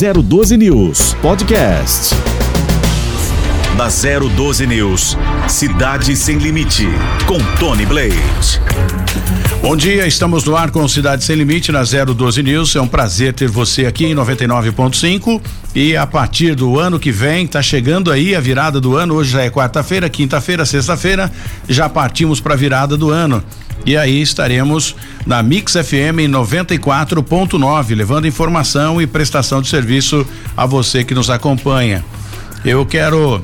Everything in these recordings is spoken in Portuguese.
012 News Podcast. Da 012 News, Cidade Sem Limite, com Tony Blade. Bom dia, estamos no ar com Cidade Sem Limite na 012 News. É um prazer ter você aqui em 99.5. E a partir do ano que vem, tá chegando aí a virada do ano. Hoje já é quarta-feira, quinta-feira, sexta-feira. Já partimos para a virada do ano. E aí estaremos na Mix FM 94.9, levando informação e prestação de serviço a você que nos acompanha. Eu quero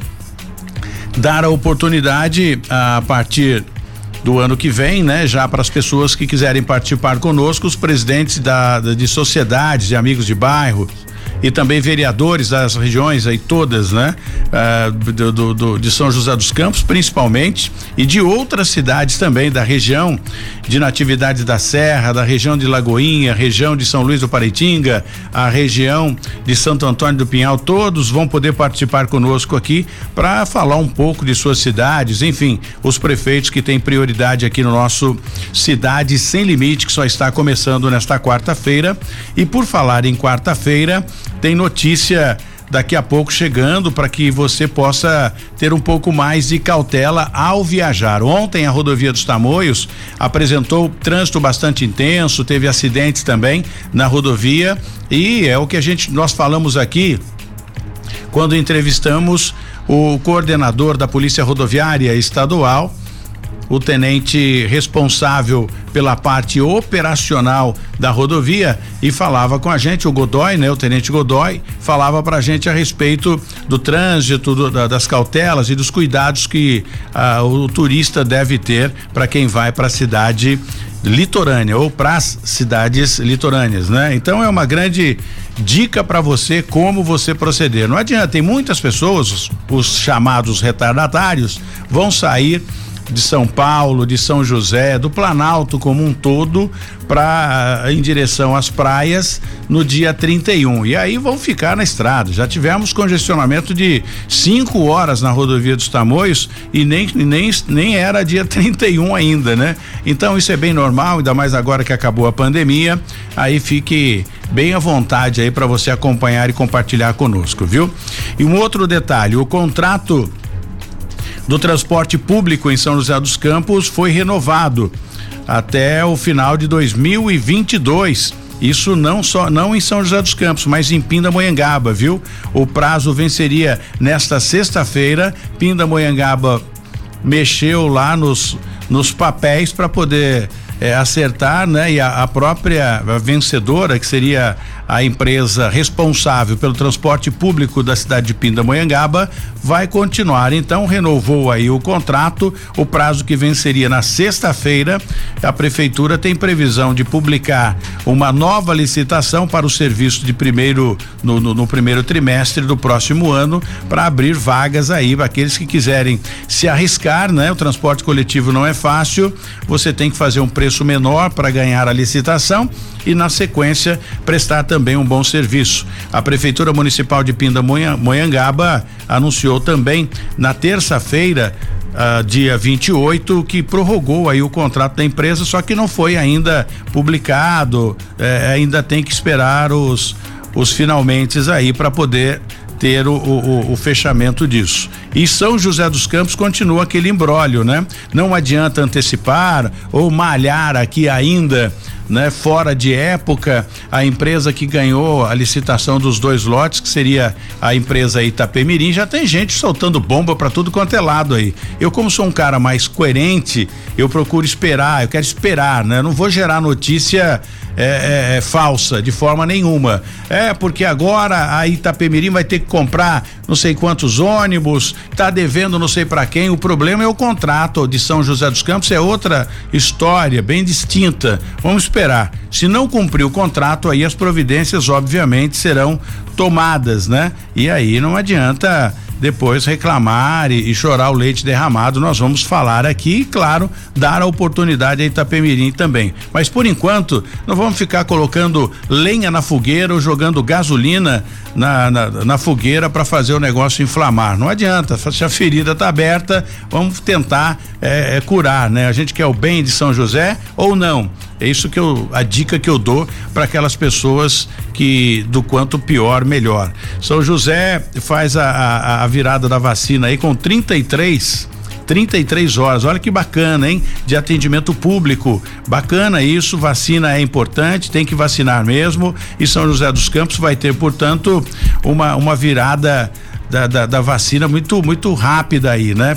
dar a oportunidade a partir do ano que vem, né? Já para as pessoas que quiserem participar conosco, os presidentes da, de sociedades, de amigos de bairro, e também vereadores das regiões aí todas, né? Ah, do, do, de São José dos Campos, principalmente, e de outras cidades também da região de Natividade da Serra, da região de Lagoinha, região de São Luís do Paraitinga, a região de Santo Antônio do Pinhal, todos vão poder participar conosco aqui para falar um pouco de suas cidades, enfim, os prefeitos que têm prioridade aqui no nosso Cidade Sem Limite, que só está começando nesta quarta-feira. E por falar em quarta-feira, tem notícia daqui a pouco chegando para que você possa ter um pouco mais de cautela ao viajar. Ontem a rodovia dos Tamoios apresentou trânsito bastante intenso, teve acidentes também na rodovia e é o que a gente nós falamos aqui quando entrevistamos o coordenador da Polícia Rodoviária Estadual o tenente responsável pela parte operacional da rodovia e falava com a gente, o Godoy, né? O tenente Godoy falava pra gente a respeito do trânsito, do, da, das cautelas e dos cuidados que ah, o turista deve ter para quem vai para a cidade litorânea ou para as cidades litorâneas, né? Então é uma grande dica para você como você proceder. Não adianta, tem muitas pessoas, os chamados retardatários, vão sair de São Paulo, de São José, do Planalto como um todo, para em direção às praias no dia 31. E aí vão ficar na estrada. Já tivemos congestionamento de cinco horas na rodovia dos Tamoios e nem, nem, nem era dia 31 ainda, né? Então isso é bem normal, ainda mais agora que acabou a pandemia. Aí fique bem à vontade aí para você acompanhar e compartilhar conosco, viu? E um outro detalhe, o contrato do transporte público em São José dos Campos foi renovado até o final de 2022. Isso não só não em São José dos Campos, mas em Pindamonhangaba, viu? O prazo venceria nesta sexta-feira. Pindamonhangaba mexeu lá nos nos papéis para poder é, acertar, né? E a, a própria vencedora, que seria a empresa responsável pelo transporte público da cidade de Pindamonhangaba, vai continuar. Então, renovou aí o contrato, o prazo que venceria na sexta-feira. A prefeitura tem previsão de publicar uma nova licitação para o serviço de primeiro no, no, no primeiro trimestre do próximo ano para abrir vagas aí para aqueles que quiserem se arriscar, né? O transporte coletivo não é fácil, você tem que fazer um preço menor para ganhar a licitação e na sequência prestar também um bom serviço. A Prefeitura Municipal de Pindamonhangaba anunciou também na terça-feira Uh, dia 28 que prorrogou aí o contrato da empresa, só que não foi ainda publicado, eh, ainda tem que esperar os os finalmente aí para poder ter o, o, o, fechamento disso. E São José dos Campos continua aquele embrólio, né? Não adianta antecipar ou malhar aqui ainda né? Fora de época, a empresa que ganhou a licitação dos dois lotes, que seria a empresa Itapemirim, já tem gente soltando bomba para tudo quanto é lado aí. Eu como sou um cara mais coerente, eu procuro esperar, eu quero esperar, né? Eu não vou gerar notícia é, é, é, falsa de forma nenhuma. É porque agora a Itapemirim vai ter que comprar não sei quantos ônibus, tá devendo não sei para quem. O problema é o contrato de São José dos Campos, é outra história bem distinta. Vamos Se não cumprir o contrato, aí as providências obviamente serão tomadas, né? E aí não adianta depois reclamar e, e, chorar o leite derramado. Nós vamos falar aqui e, claro, dar a oportunidade a Itapemirim também. Mas por enquanto, não vamos ficar colocando lenha na fogueira ou jogando gasolina na, na, na fogueira para fazer o negócio inflamar. Não adianta, se a ferida está aberta, vamos tentar é, é, curar, né? A gente quer o bem de São José ou não? É isso que eu a dica que eu dou para aquelas pessoas que do quanto pior melhor. São José faz a, a, a virada da vacina aí com 33 33 horas. Olha que bacana, hein? De atendimento público. Bacana isso, vacina é importante, tem que vacinar mesmo. E São José dos Campos vai ter, portanto, uma, uma virada da, da, da, vacina muito muito rápida aí, né?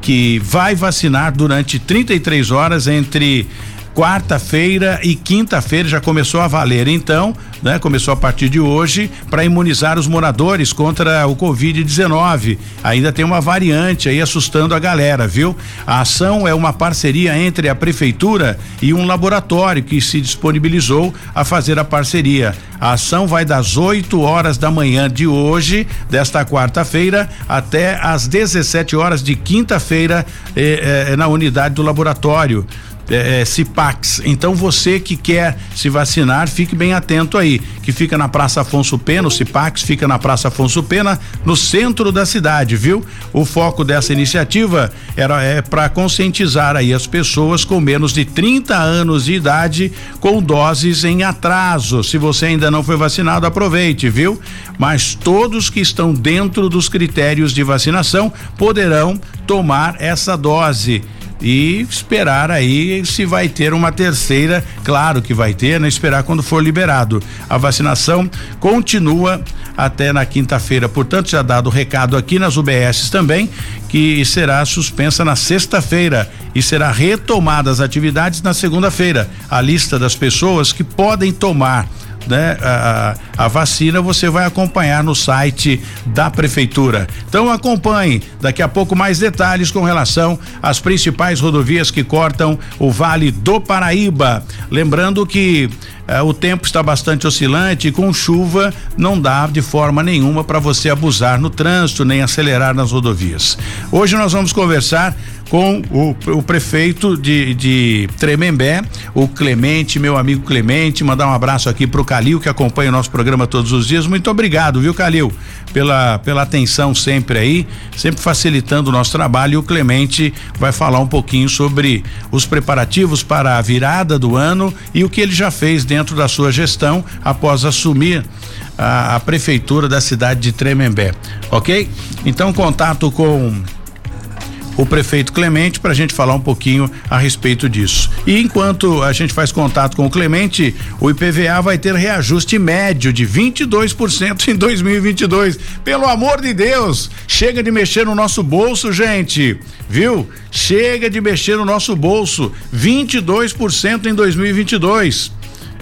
Que vai vacinar durante 33 horas entre quarta-feira e quinta-feira já começou a valer, então, né? Começou a partir de hoje para imunizar os moradores contra o Covid-19. Ainda tem uma variante aí assustando a galera, viu? A ação é uma parceria entre a prefeitura e um laboratório que se disponibilizou a fazer a parceria. A ação vai das 8 horas da manhã de hoje, desta quarta-feira, até às 17 horas de quinta-feira, eh, eh, na unidade do laboratório é, é, Cipax. Então você que quer se vacinar, fique bem atento aí, que fica na Praça Afonso Pena, o Cipax fica na Praça Afonso Pena, no centro da cidade, viu? O foco dessa iniciativa era é para conscientizar aí as pessoas com menos de 30 anos de idade com doses em atraso. Se você ainda não foi vacinado, aproveite, viu? Mas todos que estão dentro dos critérios de vacinação poderão tomar essa dose e esperar aí se vai ter uma terceira, claro que vai ter, né? Esperar quando for liberado. A vacinação continua até na quinta-feira, portanto já dado o recado aqui nas UBS também que será suspensa na sexta-feira e será retomada as atividades na segunda-feira. A lista das pessoas que podem tomar né, a, a, vacina você vai acompanhar no site da prefeitura. Então acompanhe daqui a pouco mais detalhes com relação às principais rodovias que cortam o Vale do Paraíba. Lembrando que eh, o tempo está bastante oscilante com chuva não dá de forma nenhuma para você abusar no trânsito nem acelerar nas rodovias. Hoje nós vamos conversar com o, o prefeito de, de Tremembé, o Clemente, meu amigo Clemente, mandar um abraço aqui pro Calil que acompanha o nosso programa todos os dias. Muito obrigado, viu, Calil, pela pela atenção sempre aí, sempre facilitando o nosso trabalho. E o Clemente vai falar um pouquinho sobre os preparativos para a virada do ano e o que ele já fez dentro da sua gestão após assumir a, a prefeitura da cidade de Tremembé, ok? Então contato com o prefeito Clemente para a gente falar um pouquinho a respeito disso. E enquanto a gente faz contato com o Clemente, o IPVA vai ter reajuste médio de 22% em 2022. Pelo amor de Deus, chega de mexer no nosso bolso, gente. Viu? Chega de mexer no nosso bolso. 22% em 2022.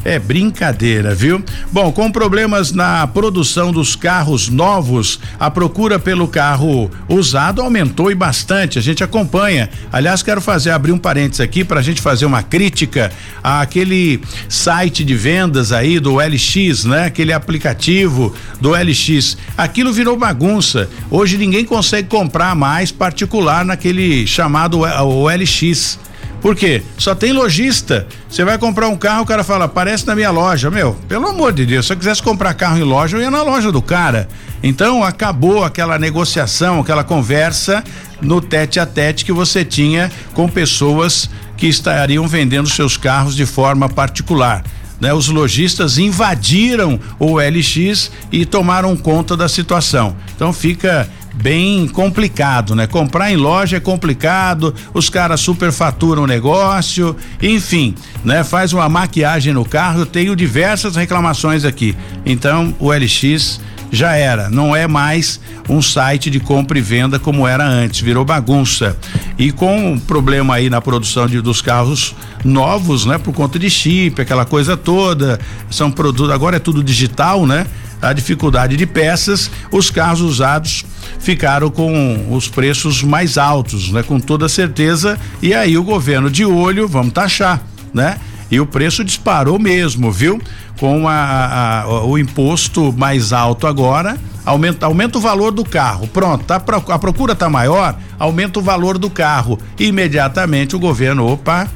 É brincadeira, viu? Bom, com problemas na produção dos carros novos, a procura pelo carro usado aumentou e bastante. A gente acompanha. Aliás, quero fazer abrir um parênteses aqui para a gente fazer uma crítica àquele site de vendas aí do LX, né? Aquele aplicativo do LX. Aquilo virou bagunça. Hoje ninguém consegue comprar mais particular naquele chamado o LX. Por quê? Só tem lojista. Você vai comprar um carro, o cara fala, aparece na minha loja. Meu, pelo amor de Deus, se eu quisesse comprar carro em loja, eu ia na loja do cara. Então acabou aquela negociação, aquela conversa no tete a tete que você tinha com pessoas que estariam vendendo seus carros de forma particular. Né, os lojistas invadiram o LX e tomaram conta da situação. Então fica bem complicado, né? Comprar em loja é complicado, os caras superfaturam o negócio, enfim, né? Faz uma maquiagem no carro, eu tenho diversas reclamações aqui. Então, o LX já era, não é mais um site de compra e venda como era antes, virou bagunça. E com um problema aí na produção de, dos carros novos, né, por conta de chip, aquela coisa toda, são produtos, agora é tudo digital, né? A dificuldade de peças, os carros usados ficaram com os preços mais altos, né? Com toda certeza. E aí o governo de olho, vamos taxar, né? E o preço disparou mesmo, viu? Com a, a, o imposto mais alto agora, aumenta, aumenta o valor do carro. Pronto, tá, a procura tá maior, aumenta o valor do carro. Imediatamente o governo, opa,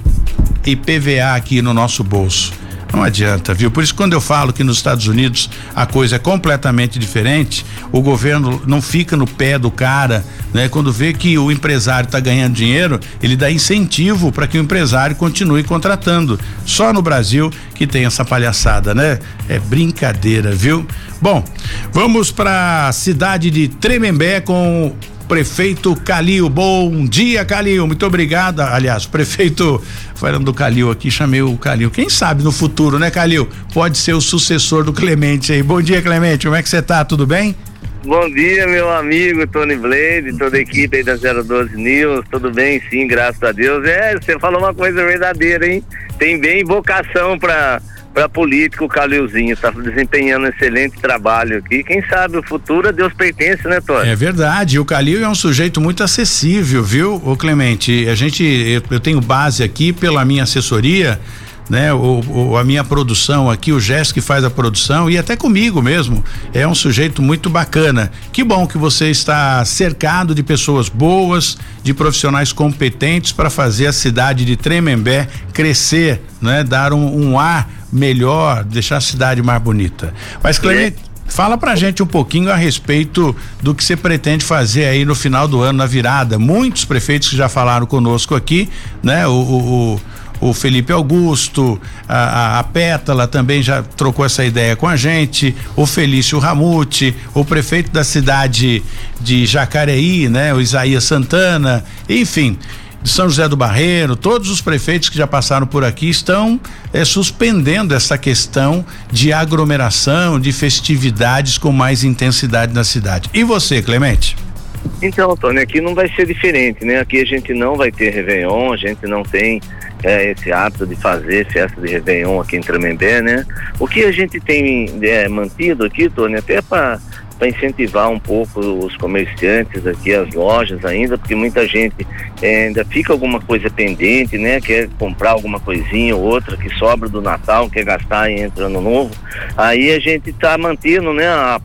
IPVA aqui no nosso bolso. Não adianta, viu? Por isso, quando eu falo que nos Estados Unidos a coisa é completamente diferente, o governo não fica no pé do cara, né? Quando vê que o empresário está ganhando dinheiro, ele dá incentivo para que o empresário continue contratando. Só no Brasil que tem essa palhaçada, né? É brincadeira, viu? Bom, vamos para a cidade de Tremembé com prefeito Calil. Bom dia, Calil. Muito obrigado. Aliás, prefeito, falando do Calil aqui, chamei o Calil. Quem sabe no futuro, né, Calil? Pode ser o sucessor do Clemente aí. Bom dia, Clemente. Como é que você tá? Tudo bem? Bom dia, meu amigo Tony Blade, toda a equipe aí da 012 News. Tudo bem, sim, graças a Deus. É, você falou uma coisa verdadeira, hein? Tem bem vocação para para político, o Calilzinho está desempenhando um excelente trabalho aqui. Quem sabe o futuro a Deus pertence, né, Tony? É verdade. O Calil é um sujeito muito acessível, viu, o Clemente? A gente, eu, eu tenho base aqui pela minha assessoria né? O, o, a minha produção aqui, o Gesto que faz a produção e até comigo mesmo, é um sujeito muito bacana. Que bom que você está cercado de pessoas boas, de profissionais competentes para fazer a cidade de Tremembé crescer, né? Dar um, um ar melhor, deixar a cidade mais bonita. Mas Clemente. Fala pra gente um pouquinho a respeito do que você pretende fazer aí no final do ano, na virada. Muitos prefeitos que já falaram conosco aqui, né? O, o, o o Felipe Augusto, a, a, a, Pétala também já trocou essa ideia com a gente, o Felício Ramute, o prefeito da cidade de Jacareí, né? O Isaías Santana, enfim de São José do Barreiro, todos os prefeitos que já passaram por aqui estão é, suspendendo essa questão de aglomeração, de festividades com mais intensidade na cidade. E você, Clemente? Então, Antônio, aqui não vai ser diferente, né? Aqui a gente não vai ter Réveillon, a gente não tem é, esse hábito de fazer festa de Réveillon aqui em Tremembé, né? O que a gente tem é, mantido aqui, Tony, até para para incentivar um pouco os comerciantes aqui, as lojas ainda, porque muita gente é, ainda fica alguma coisa pendente, né? Quer comprar alguma coisinha ou outra que sobra do Natal, quer gastar em ano novo. Aí a gente está mantendo, né? A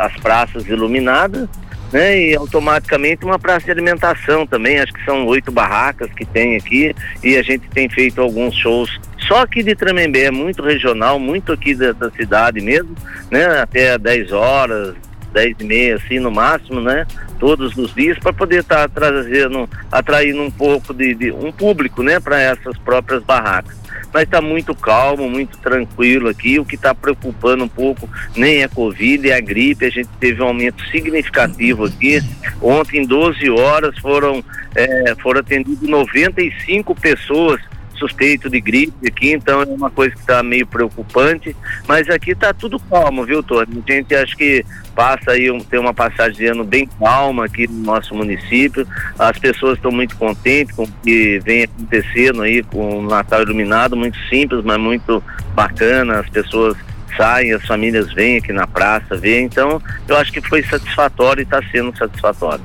as praças iluminadas né? E automaticamente uma praça de alimentação também, acho que são oito barracas que tem aqui e a gente tem feito alguns shows só aqui de Tremembé, é muito regional, muito aqui da, da cidade mesmo, né? Até 10 horas, 10 e meia, assim, no máximo, né? Todos os dias, para poder estar tá trazendo, atraindo um pouco de, de um público, né? Para essas próprias barracas mas está muito calmo, muito tranquilo aqui. O que está preocupando um pouco nem é Covid, é a gripe. A gente teve um aumento significativo aqui. Ontem, em 12 horas, foram, é, foram atendidas 95 pessoas suspeito de gripe aqui, então é uma coisa que está meio preocupante, mas aqui está tudo calmo, viu, Tony? A gente acho que passa aí, um, tem uma passagem de ano bem calma aqui no nosso município, as pessoas estão muito contentes com o que vem acontecendo aí com o Natal iluminado, muito simples, mas muito bacana, as pessoas saem, as famílias vêm aqui na praça ver, então eu acho que foi satisfatório e está sendo satisfatório.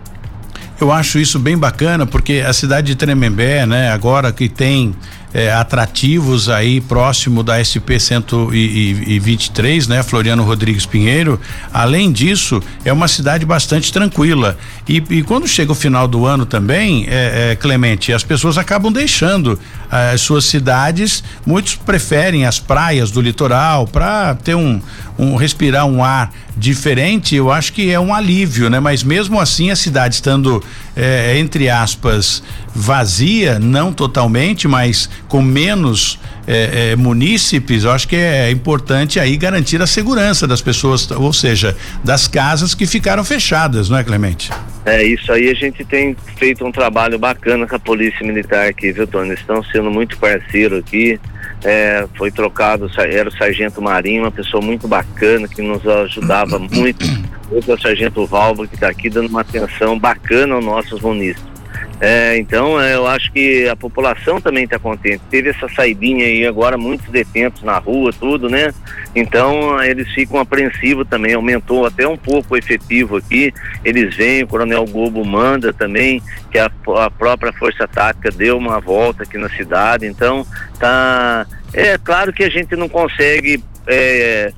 Eu acho isso bem bacana porque a cidade de Tremembé, né, agora que tem é, atrativos aí próximo da SP 123, né? Floriano Rodrigues Pinheiro. Além disso, é uma cidade bastante tranquila. E, e quando chega o final do ano também, é, é, Clemente, as pessoas acabam deixando eh, as suas cidades. Muitos preferem as praias do litoral para ter um, um respirar um ar diferente. Eu acho que é um alívio, né? Mas mesmo assim, a cidade estando eh, entre aspas vazia, não totalmente, mas com menos é, é, munícipes, eu acho que é importante aí garantir a segurança das pessoas, ou seja, das casas que ficaram fechadas, não é, Clemente? É, isso aí a gente tem feito um trabalho bacana com a Polícia Militar aqui, viu, Tony? Estão sendo muito parceiro aqui. É, foi trocado, era o Sargento Marinho, uma pessoa muito bacana que nos ajudava muito. Hoje é o Sargento Valvo que está aqui dando uma atenção bacana aos nossos munícipes. É, então é, eu acho que a população também está contente. Teve essa saidinha aí agora, muitos detentos na rua, tudo, né? Então eles ficam apreensivos também, aumentou até um pouco o efetivo aqui. Eles vêm, o Coronel Gobo manda também, que a, a própria Força Tática deu uma volta aqui na cidade. Então tá. É claro que a gente não consegue. É,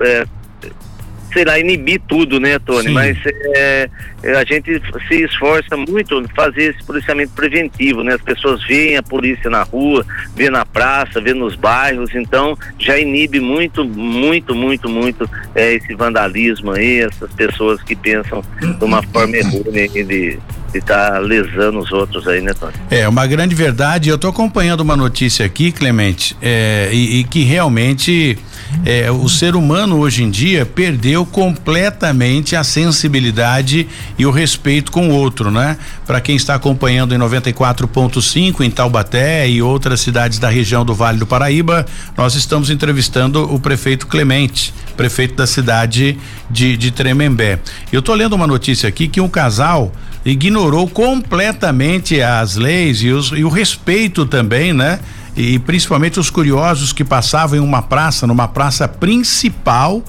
é, sei lá, inibir tudo, né, Tony? Sim. Mas é, é, a gente se esforça muito em fazer esse policiamento preventivo, né? As pessoas veem a polícia na rua, vê na praça, vê nos bairros, então já inibe muito, muito, muito, muito é, esse vandalismo aí, essas pessoas que pensam de uma forma errônea de estar tá lesando os outros aí, né, Tony? É, uma grande verdade. Eu estou acompanhando uma notícia aqui, Clemente, é, e, e que realmente é, o ser humano hoje em dia perdeu completamente a sensibilidade e o respeito com o outro, né? Para quem está acompanhando em 94.5 em Taubaté e outras cidades da região do Vale do Paraíba, nós estamos entrevistando o prefeito Clemente, prefeito da cidade de, de Tremembé. Eu estou lendo uma notícia aqui que um casal ignorou completamente as leis e, os, e o respeito também, né? e principalmente os curiosos que passavam em uma praça, numa praça principal,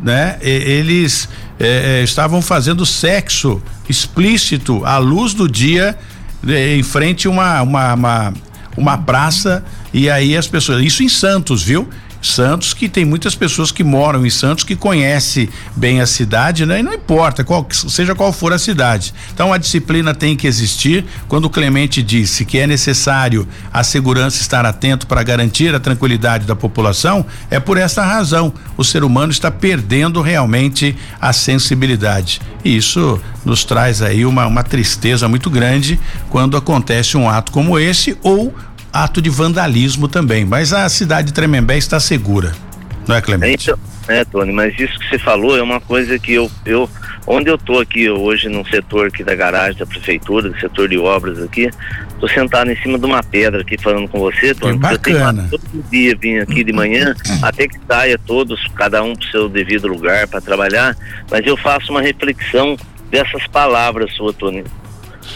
né? E, eles é, é, estavam fazendo sexo explícito à luz do dia é, em frente a uma, uma, uma, uma praça e aí as pessoas, isso em Santos, viu? Santos, que tem muitas pessoas que moram em Santos que conhecem bem a cidade, né? E não importa qual seja qual for a cidade. Então a disciplina tem que existir. Quando o Clemente disse que é necessário a segurança estar atento para garantir a tranquilidade da população, é por essa razão. O ser humano está perdendo realmente a sensibilidade. E isso nos traz aí uma, uma tristeza muito grande quando acontece um ato como esse ou ato de vandalismo também. Mas a cidade de Tremembé está segura, não é, Clemente? Então, é, Tony, mas isso que você falou é uma coisa que eu, eu onde eu tô aqui hoje no setor aqui da garagem da prefeitura, do setor de obras aqui, tô sentado em cima de uma pedra aqui falando com você, Tony. Que bacana. Eu todo dia vim aqui de manhã, até que saia todos, cada um pro seu devido lugar para trabalhar, mas eu faço uma reflexão dessas palavras sua, Tony.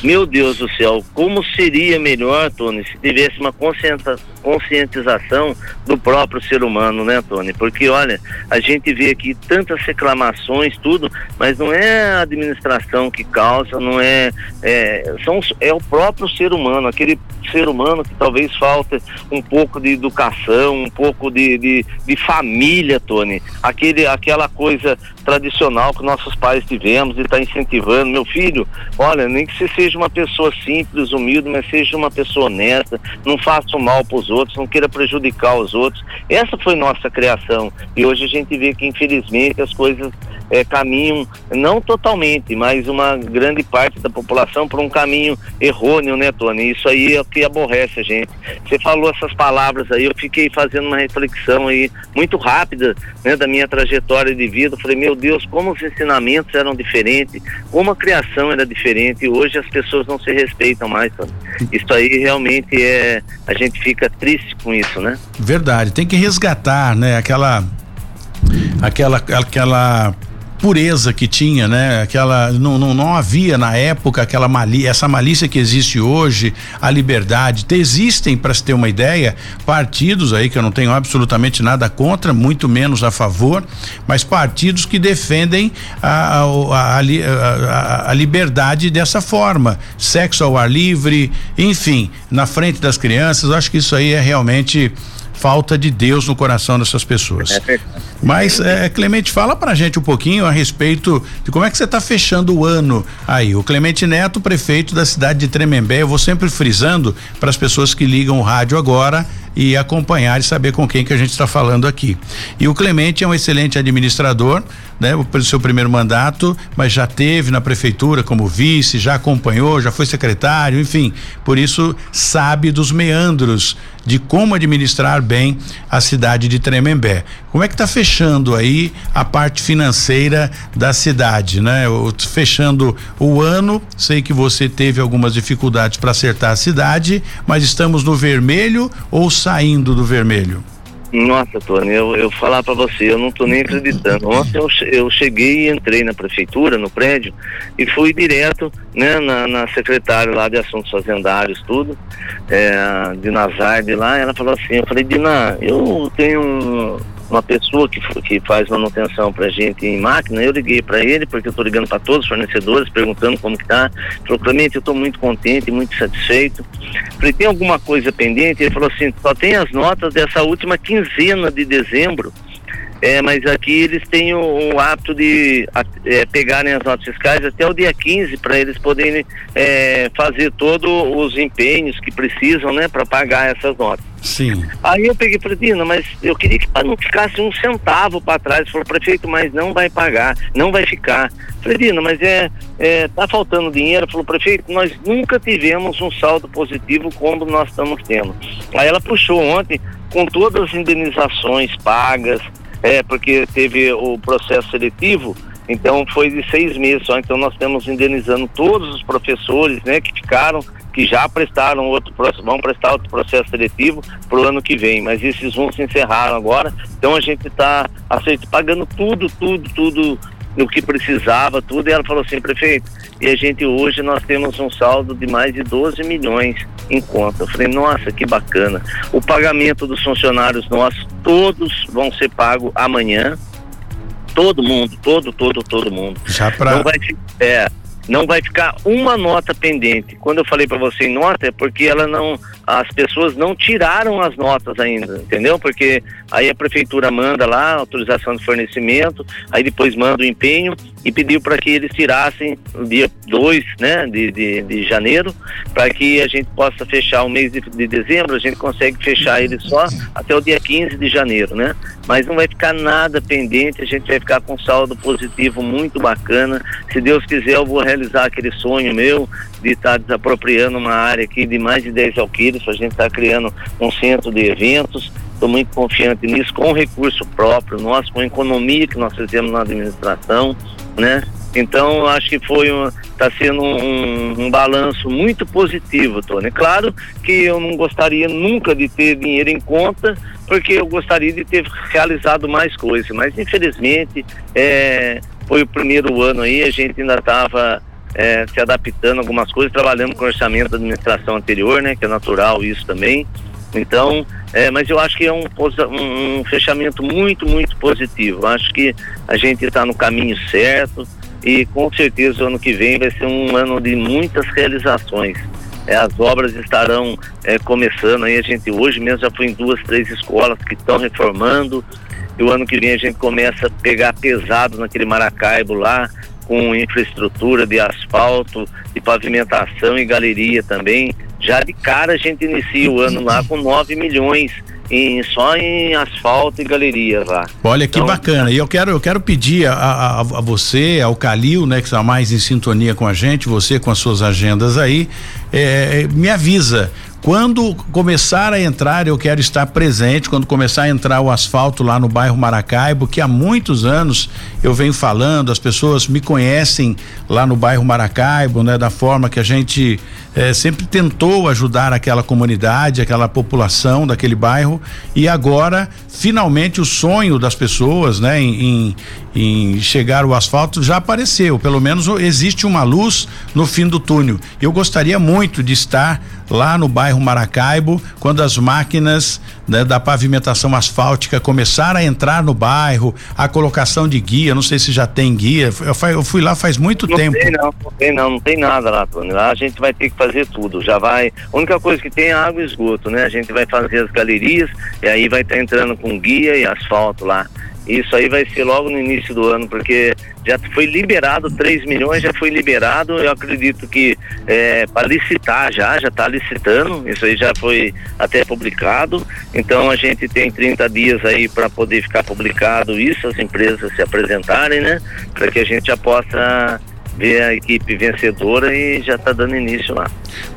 Meu Deus do céu, como seria melhor, Tony, se tivesse uma conscientização do próprio ser humano, né, Tony? Porque, olha, a gente vê aqui tantas reclamações, tudo, mas não é a administração que causa, não é. É, são, é o próprio ser humano, aquele ser humano que talvez falte um pouco de educação, um pouco de, de, de família, Tony. Aquele, aquela coisa tradicional que nossos pais tivemos e está incentivando. Meu filho, olha, nem que você seja uma pessoa simples, humilde, mas seja uma pessoa honesta, não faça mal para os outros, não queira prejudicar os outros. Essa foi nossa criação. E hoje a gente vê que, infelizmente, as coisas é, caminham, não totalmente, mas uma grande parte da população por um caminho errôneo, né, Tony? Isso aí é o que aborrece a gente. Você falou essas palavras aí, eu fiquei fazendo uma reflexão aí muito rápida, né, da minha trajetória de vida. Falei, meu Deus, como os ensinamentos eram diferentes, como a criação era diferente, e hoje as pessoas não se respeitam mais, Tony. Isso aí realmente é, a gente fica triste com isso, né? Verdade, tem que resgatar, né, aquela aquela aquela pureza que tinha, né? Aquela não, não, não havia na época aquela malícia, essa malícia que existe hoje, a liberdade. Existem, para se ter uma ideia, partidos aí que eu não tenho absolutamente nada contra, muito menos a favor, mas partidos que defendem a, a, a, a liberdade dessa forma, sexo ao ar livre, enfim, na frente das crianças. Eu acho que isso aí é realmente falta de Deus no coração dessas pessoas. É Mas, é, Clemente, fala pra gente um pouquinho a respeito de como é que você está fechando o ano aí. O Clemente Neto, prefeito da cidade de Tremembé, eu vou sempre frisando para as pessoas que ligam o rádio agora e acompanhar e saber com quem que a gente está falando aqui. E o Clemente é um excelente administrador, né? Pelo seu primeiro mandato, mas já teve na prefeitura como vice, já acompanhou, já foi secretário, enfim, por isso sabe dos meandros de como administrar bem a cidade de Tremembé. Como é que está fechando aí a parte financeira da cidade, né? Fechando o ano, sei que você teve algumas dificuldades para acertar a cidade, mas estamos no vermelho ou saindo do vermelho? Nossa, Tony, eu, eu falar para você, eu não tô nem acreditando. Ontem eu, eu cheguei e entrei na prefeitura, no prédio, e fui direto, né, na, na secretária lá de assuntos fazendários, tudo, é, de Nazarde lá, ela falou assim, eu falei, Dina, eu tenho uma pessoa que, que faz manutenção pra gente em máquina, eu liguei para ele, porque eu tô ligando para todos os fornecedores, perguntando como que tá. Falou, Clemente, eu tô muito contente, muito satisfeito. Falei, tem alguma coisa pendente? Ele falou assim, só tem as notas dessa última quinzena de dezembro. é, mas aqui eles têm o, o hábito de é, pegarem as notas fiscais até o dia 15 para eles poderem é, fazer todos os empenhos que precisam, né, para pagar essas notas. Sim. Aí eu peguei para Dina, mas eu queria que não ficasse um centavo para trás. Falou, prefeito, mas não vai pagar, não vai ficar. Falei, Dina, mas é, é, tá faltando dinheiro. Falou, prefeito, nós nunca tivemos um saldo positivo como nós estamos tendo. Aí ela puxou ontem com todas as indenizações pagas, é, porque teve o processo seletivo, então foi de seis meses só. Então nós estamos indenizando todos os professores, né, que ficaram, que já prestaram outro vão prestar outro processo seletivo para o ano que vem, mas esses um se encerraram agora. Então a gente está pagando tudo, tudo, tudo no que precisava, tudo. E ela falou assim, prefeito, e a gente hoje nós temos um saldo de mais de 12 milhões em conta. Eu falei, nossa, que bacana. O pagamento dos funcionários nossos, todos vão ser pagos amanhã. Todo mundo, todo, todo, todo mundo. Já. Não vai, é, não vai ficar uma nota pendente. Quando eu falei para você em nota, é porque ela não, as pessoas não tiraram as notas ainda, entendeu? Porque aí a prefeitura manda lá autorização de fornecimento, aí depois manda o empenho e pediu para que eles tirassem no dia 2 né, de, de, de janeiro, para que a gente possa fechar o mês de, de, dezembro, a gente consegue fechar ele só até o dia 15 de janeiro, né? Mas não vai ficar nada pendente, a gente vai ficar com saldo positivo muito bacana. Se Deus quiser, eu vou realizar aquele sonho meu de estar tá desapropriando uma área aqui de mais de 10 alqueires, a gente está criando um centro de eventos. Estou muito confiante nisso, com recurso próprio nosso, com economia que nós fizemos na administração, né? Então, acho que foi está sendo um, um, balanço muito positivo, Tony. Claro que eu não gostaria nunca de ter dinheiro em conta, porque eu gostaria de ter realizado mais coisas, mas infelizmente é, foi o primeiro ano aí, a gente ainda estava é, se adaptando a algumas coisas, trabalhando com orçamento da administração anterior, né, que é natural isso também. Então, é, mas eu acho que é um, um, um fechamento muito, muito positivo. Acho que a gente está no caminho certo e com certeza o ano que vem vai ser um ano de muitas realizações. É, as obras estarão é, começando aí, a gente hoje mesmo já foi em duas, três escolas que estão reformando, e o ano que vem a gente começa a pegar pesado naquele Maracaibo lá, com infraestrutura de asfalto, de pavimentação e galeria também. Já de cara a gente inicia o ano lá com 9 milhões em, só em asfalto e galeria lá. Olha que então, bacana. E eu quero, eu quero pedir a, a, a, você, ao Calil, né, que está mais em sintonia com a gente, você com as suas agendas aí, é, me avisa quando começar a entrar, eu quero estar presente. Quando começar a entrar o asfalto lá no bairro Maracaibo, que há muitos anos eu venho falando, as pessoas me conhecem lá no bairro Maracaibo, né? Da forma que a gente eh, sempre tentou ajudar aquela comunidade, aquela população daquele bairro. E agora, finalmente, o sonho das pessoas, né? Em, em, em chegar o asfalto já apareceu. Pelo menos existe uma luz no fim do túnel. Eu gostaria muito de estar lá no bairro Maracaibo, quando as máquinas né, da pavimentação asfáltica começaram a entrar no bairro, a colocação de guia, não sei se já tem guia, eu, eu fui lá faz muito não tempo. Tem, não, não tem não, não tem nada lá, Tony. Lá a gente vai ter que fazer tudo, já vai, a única coisa que tem é água e esgoto, né? A gente vai fazer as galerias e aí vai estar tá entrando com guia e asfalto lá. Isso aí vai ser logo no início do ano, porque já foi liberado 3 milhões, já foi liberado. Eu acredito que é, para licitar já, já está licitando. Isso aí já foi até publicado. Então a gente tem 30 dias aí para poder ficar publicado isso, as empresas se apresentarem, né? Para que a gente já possa ver a equipe vencedora e já está dando início lá.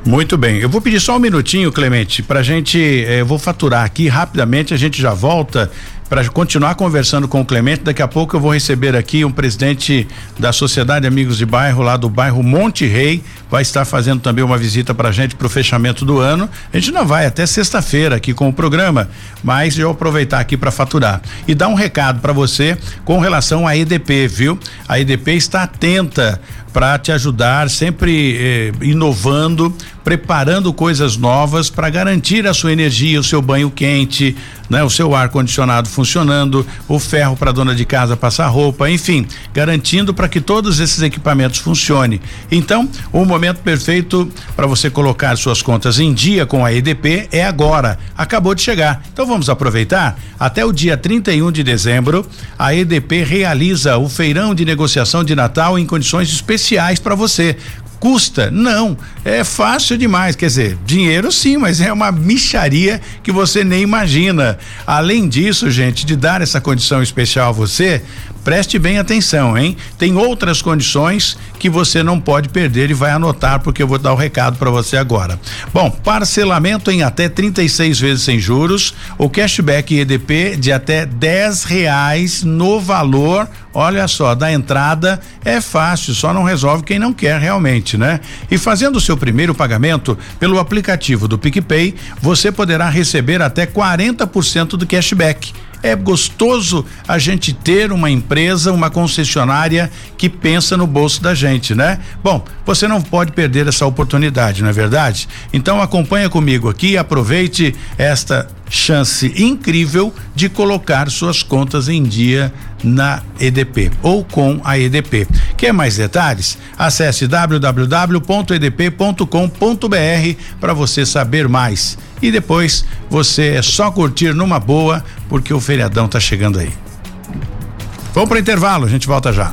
Muito bem, eu vou pedir só um minutinho, Clemente, para a gente, eh, eu vou faturar aqui rapidamente, a gente já volta para continuar conversando com o Clemente. Daqui a pouco eu vou receber aqui um presidente da Sociedade Amigos de Bairro, lá do bairro Monte Rei, vai estar fazendo também uma visita para a gente para o fechamento do ano. A gente não vai até sexta-feira aqui com o programa, mas eu aproveitar aqui para faturar e dar um recado para você com relação à EDP, viu? A EDP está atenta para te ajudar, sempre eh, inovando preparando coisas novas para garantir a sua energia, o seu banho quente, né? O seu ar condicionado funcionando, o ferro para dona de casa passar roupa, enfim, garantindo para que todos esses equipamentos funcionem. Então, o momento perfeito para você colocar suas contas em dia com a EDP é agora. Acabou de chegar. Então vamos aproveitar. Até o dia 31 de dezembro, a EDP realiza o feirão de negociação de Natal em condições especiais para você custa? Não, é fácil demais. Quer dizer, dinheiro sim, mas é uma micharia que você nem imagina. Além disso, gente, de dar essa condição especial a você, Preste bem atenção, hein? Tem outras condições que você não pode perder e vai anotar porque eu vou dar o recado para você agora. Bom, parcelamento em até 36 vezes sem juros, o cashback EDP de até 10 reais no valor. Olha só, da entrada é fácil, só não resolve quem não quer realmente, né? E fazendo o seu primeiro pagamento pelo aplicativo do PicPay, você poderá receber até 40% do cashback. É gostoso a gente ter uma empresa, uma concessionária que pensa no bolso da gente, né? Bom, você não pode perder essa oportunidade, não é verdade? Então acompanha comigo aqui e aproveite esta chance incrível de colocar suas contas em dia na EDP ou com a EDP. Quer mais detalhes? Acesse www.edp.com.br para você saber mais. E depois você é só curtir numa boa, porque o feriadão tá chegando aí. Vamos para intervalo, a gente volta já.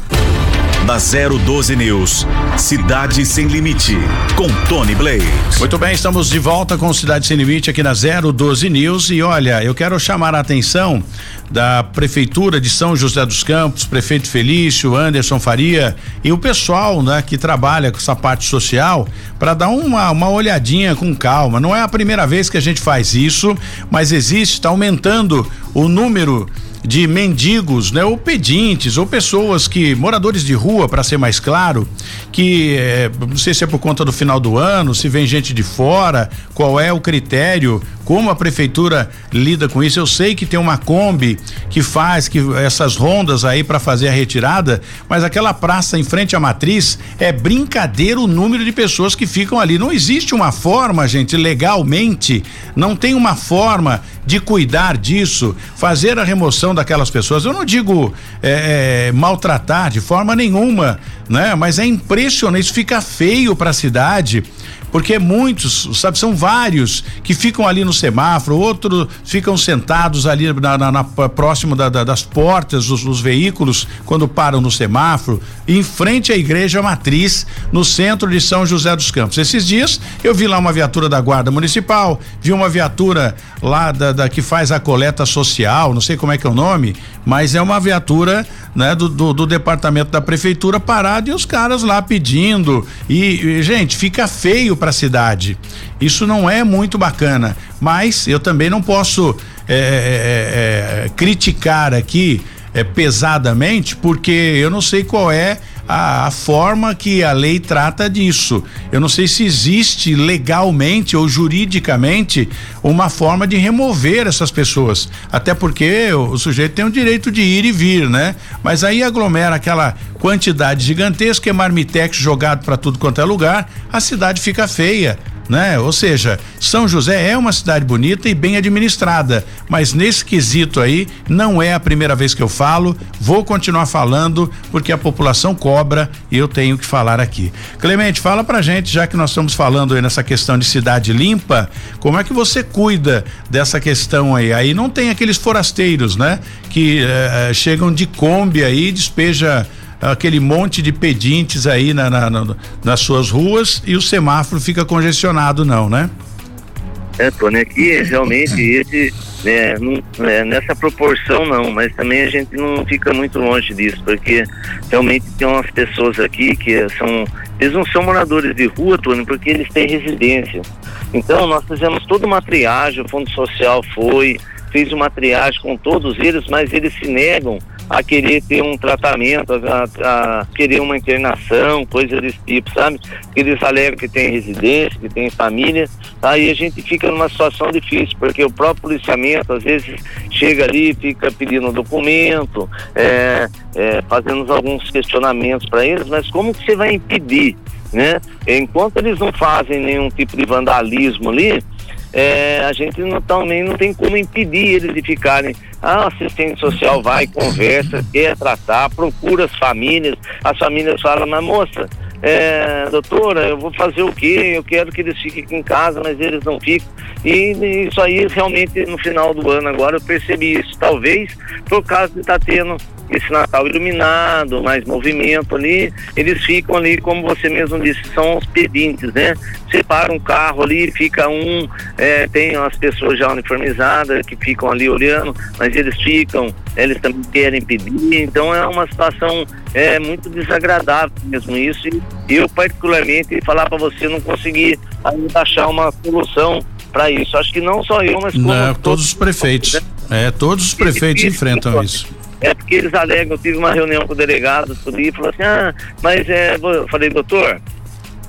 Na 012 News, Cidade Sem Limite, com Tony Blaze. Muito bem, estamos de volta com Cidade Sem Limite aqui na 012 News. E olha, eu quero chamar a atenção da Prefeitura de São José dos Campos, prefeito Felício, Anderson Faria e o pessoal né, que trabalha com essa parte social para dar uma, uma olhadinha com calma. Não é a primeira vez que a gente faz isso, mas existe, está aumentando o número de mendigos, né, ou pedintes, ou pessoas que moradores de rua, para ser mais claro, que é, não sei se é por conta do final do ano, se vem gente de fora, qual é o critério, como a prefeitura lida com isso. Eu sei que tem uma Kombi que faz que essas rondas aí para fazer a retirada, mas aquela praça em frente à matriz é brincadeira o número de pessoas que ficam ali. Não existe uma forma, gente, legalmente, não tem uma forma de cuidar disso, fazer a remoção daquelas pessoas. Eu não digo é, é, maltratar de forma nenhuma, né? Mas é impressionante, isso fica feio para a cidade porque muitos, sabe, são vários que ficam ali no semáforo, outros ficam sentados ali na, na, na próximo da, da, das portas dos, dos, veículos quando param no semáforo, em frente à igreja matriz, no centro de São José dos Campos. Esses dias eu vi lá uma viatura da Guarda Municipal, vi uma viatura lá da, da que faz a coleta social, não sei como é que é o nome, mas é uma viatura né, do, do, do, departamento da prefeitura parado e os caras lá pedindo. E, e gente, fica feio para a cidade. Isso não é muito bacana. Mas eu também não posso é, é, é, criticar aqui é, pesadamente, porque eu não sei qual é a, a, forma que a lei trata disso. Eu não sei se existe legalmente ou juridicamente uma forma de remover essas pessoas. Até porque o, o sujeito tem o direito de ir e vir, né? Mas aí aglomera aquela quantidade gigantesca, é marmitex jogado para tudo quanto é lugar, a cidade fica feia né? Ou seja, São José é uma cidade bonita e bem administrada, mas nesse quesito aí não é a primeira vez que eu falo, vou continuar falando porque a população cobra e eu tenho que falar aqui. Clemente, fala pra gente, já que nós estamos falando aí nessa questão de cidade limpa, como é que você cuida dessa questão aí? Aí não tem aqueles forasteiros, né? Que eh, chegam de Kombi aí, despeja aquele monte de pedintes aí na, na, na, nas suas ruas e o semáforo fica congestionado, não, né? É, Tony, aqui realmente esse, né, é, nessa proporção não, mas também a gente não fica muito longe disso, porque realmente tem umas pessoas aqui que são, eles não são moradores de rua, Tony, porque eles têm residência. Então nós fizemos toda uma triagem, o Fundo Social foi, fez uma triagem com todos eles, mas eles se negam a querer ter um tratamento, a, a, querer uma internação, coisa desse tipo, sabe? Eles alegam que tem residência, que tem família, aí a gente fica numa situação difícil, porque o próprio policiamento às vezes chega ali, fica pedindo documento, é, é, fazendo alguns questionamentos para eles, mas como que você vai impedir né? Enquanto eles não fazem nenhum tipo de vandalismo ali, é, a gente não, também não tem como impedir eles de ficarem. A assistente social vai, conversa, quer tratar, procura as famílias, as famílias falam, mas moça, é, doutora, eu vou fazer o quê? Eu quero que eles fiquem em casa, mas eles não ficam. E isso aí realmente no final do ano agora eu percebi isso. Talvez por causa de estar tá tendo esse Natal iluminado, mais movimento ali, eles ficam ali, como você mesmo disse, são os pedintes, né? Separa um carro ali, fica um, é, tem as pessoas já uniformizadas que ficam ali olhando, mas eles ficam, eles também querem pedir, então é uma situação é, muito desagradável mesmo isso. E eu, particularmente, falar para você, não consegui ainda achar uma solução para isso. Acho que não só eu, mas não, todos, todos os prefeitos. Né? É, todos os prefeitos enfrentam isso. É porque eles alegam, eu tive uma reunião com o delegado sobre e falou assim, ah, mas é. Eu falei, doutor,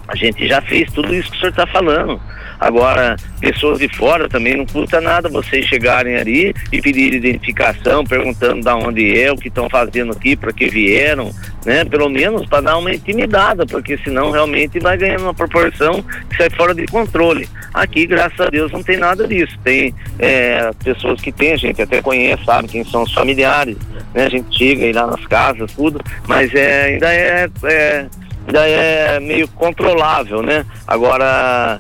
a gente já fez tudo isso que o senhor está falando. Agora, pessoas de fora também não custa nada vocês chegarem ali e pedir identificação, perguntando da onde é, o que estão fazendo aqui, para que vieram, né? Pelo menos para dar uma intimidada, porque senão realmente vai ganhando uma proporção que sai fora de controle. Aqui, graças a Deus, não tem nada disso. Tem é, pessoas que tem, a gente até conhece, sabe quem são os familiares, né? A gente chega aí lá nas casas, tudo, mas é, ainda é, é ainda é meio controlável, né? Agora